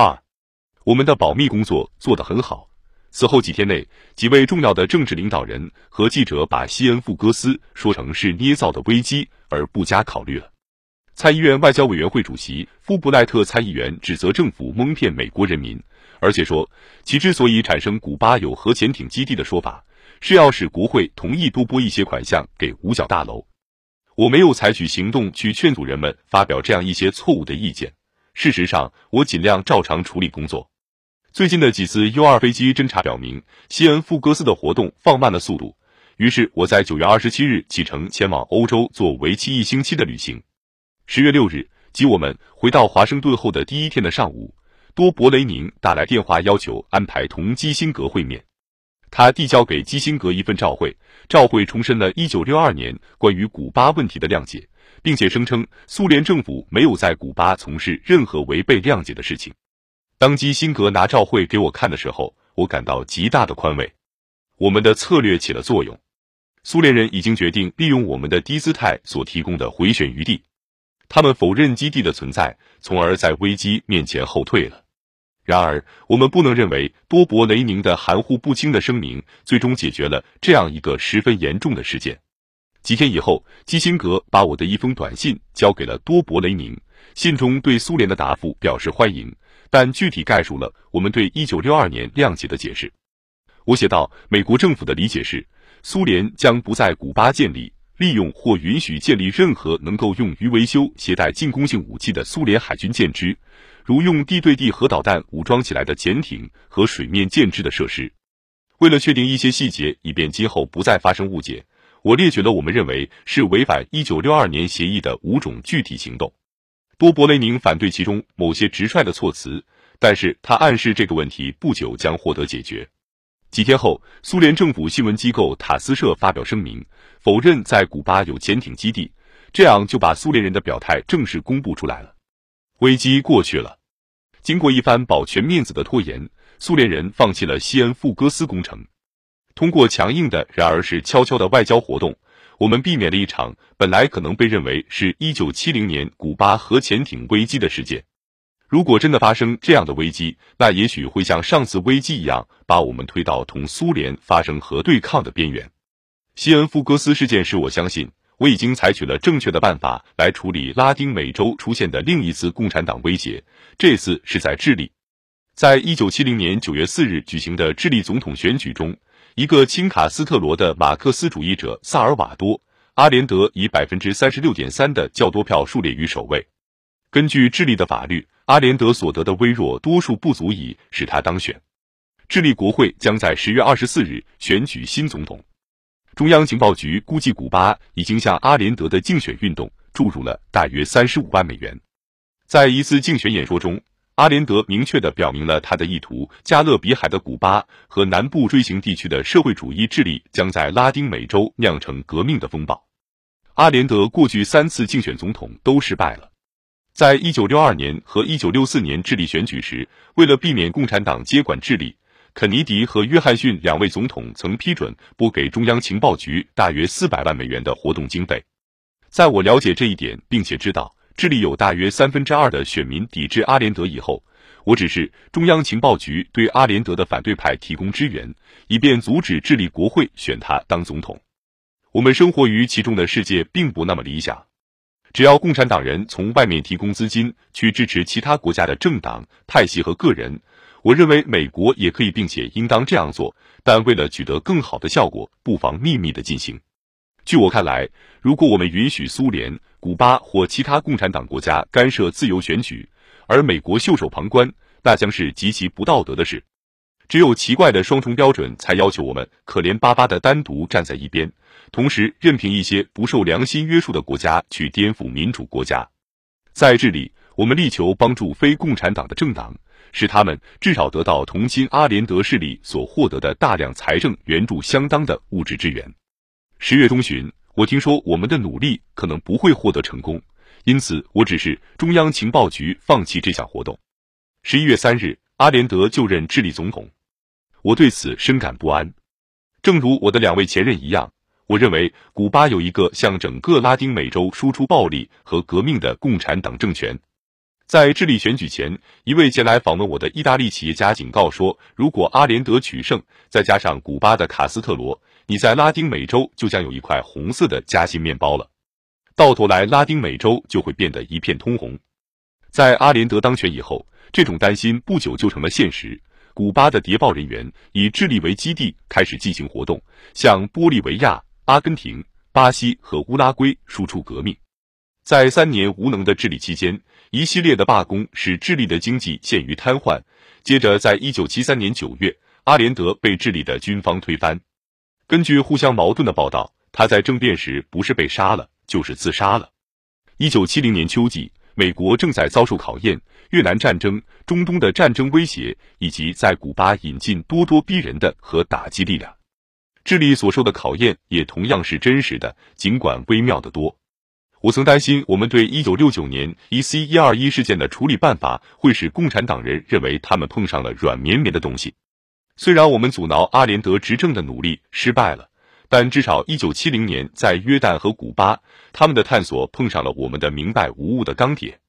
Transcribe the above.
二，我们的保密工作做得很好。此后几天内，几位重要的政治领导人和记者把西恩富戈斯说成是捏造的危机，而不加考虑了。参议院外交委员会主席富布赖特参议员指责政府蒙骗美国人民，而且说其之所以产生古巴有核潜艇基地的说法，是要使国会同意多拨一些款项给五角大楼。我没有采取行动去劝阻人们发表这样一些错误的意见。事实上，我尽量照常处理工作。最近的几次 U 二飞机侦察表明，西恩富戈斯的活动放慢了速度。于是我在九月二十七日启程前往欧洲做为期一星期的旅行。十月六日，即我们回到华盛顿后的第一天的上午，多伯雷宁打来电话，要求安排同基辛格会面。他递交给基辛格一份照会，照会重申了1962年关于古巴问题的谅解，并且声称苏联政府没有在古巴从事任何违背谅解的事情。当基辛格拿照会给我看的时候，我感到极大的宽慰。我们的策略起了作用，苏联人已经决定利用我们的低姿态所提供的回旋余地。他们否认基地的存在，从而在危机面前后退了。然而，我们不能认为多伯雷宁的含糊不清的声明最终解决了这样一个十分严重的事件。几天以后，基辛格把我的一封短信交给了多伯雷宁，信中对苏联的答复表示欢迎，但具体概述了我们对一九六二年谅解的解释。我写道：美国政府的理解是，苏联将不在古巴建立。利用或允许建立任何能够用于维修携带进攻性武器的苏联海军舰只，如用地对地核导弹武装起来的潜艇和水面舰只的设施。为了确定一些细节，以便今后不再发生误解，我列举了我们认为是违反一九六二年协议的五种具体行动。多伯雷宁反对其中某些直率的措辞，但是他暗示这个问题不久将获得解决。几天后，苏联政府新闻机构塔斯社发表声明，否认在古巴有潜艇基地，这样就把苏联人的表态正式公布出来了。危机过去了，经过一番保全面子的拖延，苏联人放弃了西恩富戈斯工程。通过强硬的，然而是悄悄的外交活动，我们避免了一场本来可能被认为是一九七零年古巴核潜艇危机的事件。如果真的发生这样的危机，那也许会像上次危机一样，把我们推到同苏联发生核对抗的边缘。西恩福格斯事件使我相信，我已经采取了正确的办法来处理拉丁美洲出现的另一次共产党威胁。这次是在智利，在一九七零年九月四日举行的智利总统选举中，一个亲卡斯特罗的马克思主义者萨尔瓦多·阿连德以百分之三十六点三的较多票数列于首位。根据智利的法律。阿连德所得的微弱多数不足以使他当选。智利国会将在十月二十四日选举新总统。中央情报局估计，古巴已经向阿连德的竞选运动注入了大约三十五万美元。在一次竞选演说中，阿连德明确的表明了他的意图：加勒比海的古巴和南部锥形地区的社会主义智利将在拉丁美洲酿成革命的风暴。阿连德过去三次竞选总统都失败了。在一九六二年和一九六四年智利选举时，为了避免共产党接管智利，肯尼迪和约翰逊两位总统曾批准拨给中央情报局大约四百万美元的活动经费。在我了解这一点，并且知道智利有大约三分之二的选民抵制阿连德以后，我只是中央情报局对阿连德的反对派提供支援，以便阻止智利国会选他当总统。我们生活于其中的世界并不那么理想。只要共产党人从外面提供资金去支持其他国家的政党、派系和个人，我认为美国也可以并且应当这样做。但为了取得更好的效果，不妨秘密的进行。据我看来，如果我们允许苏联、古巴或其他共产党国家干涉自由选举，而美国袖手旁观，那将是极其不道德的事。只有奇怪的双重标准，才要求我们可怜巴巴的单独站在一边。同时，任凭一些不受良心约束的国家去颠覆民主国家，在这里，我们力求帮助非共产党的政党，使他们至少得到同亲阿连德势力所获得的大量财政援助相当的物质支援。十月中旬，我听说我们的努力可能不会获得成功，因此我指示中央情报局放弃这项活动。十一月三日，阿连德就任智利总统，我对此深感不安，正如我的两位前任一样。我认为，古巴有一个向整个拉丁美洲输出暴力和革命的共产党政权。在智利选举前，一位前来访问我的意大利企业家警告说，如果阿连德取胜，再加上古巴的卡斯特罗，你在拉丁美洲就将有一块红色的夹心面包了。到头来，拉丁美洲就会变得一片通红。在阿连德当选以后，这种担心不久就成了现实。古巴的谍报人员以智利为基地，开始进行活动，向玻利维亚、阿根廷、巴西和乌拉圭输出革命。在三年无能的治理期间，一系列的罢工使智利的经济陷于瘫痪。接着，在一九七三年九月，阿连德被智利的军方推翻。根据互相矛盾的报道，他在政变时不是被杀了。就是自杀了。一九七零年秋季，美国正在遭受考验，越南战争、中东的战争威胁，以及在古巴引进咄咄逼人的和打击力量。智利所受的考验也同样是真实的，尽管微妙的多。我曾担心，我们对一九六九年 E C 一二一事件的处理办法会使共产党人认为他们碰上了软绵绵的东西。虽然我们阻挠阿连德执政的努力失败了。但至少，一九七零年在约旦和古巴，他们的探索碰上了我们的明白无误的钢铁。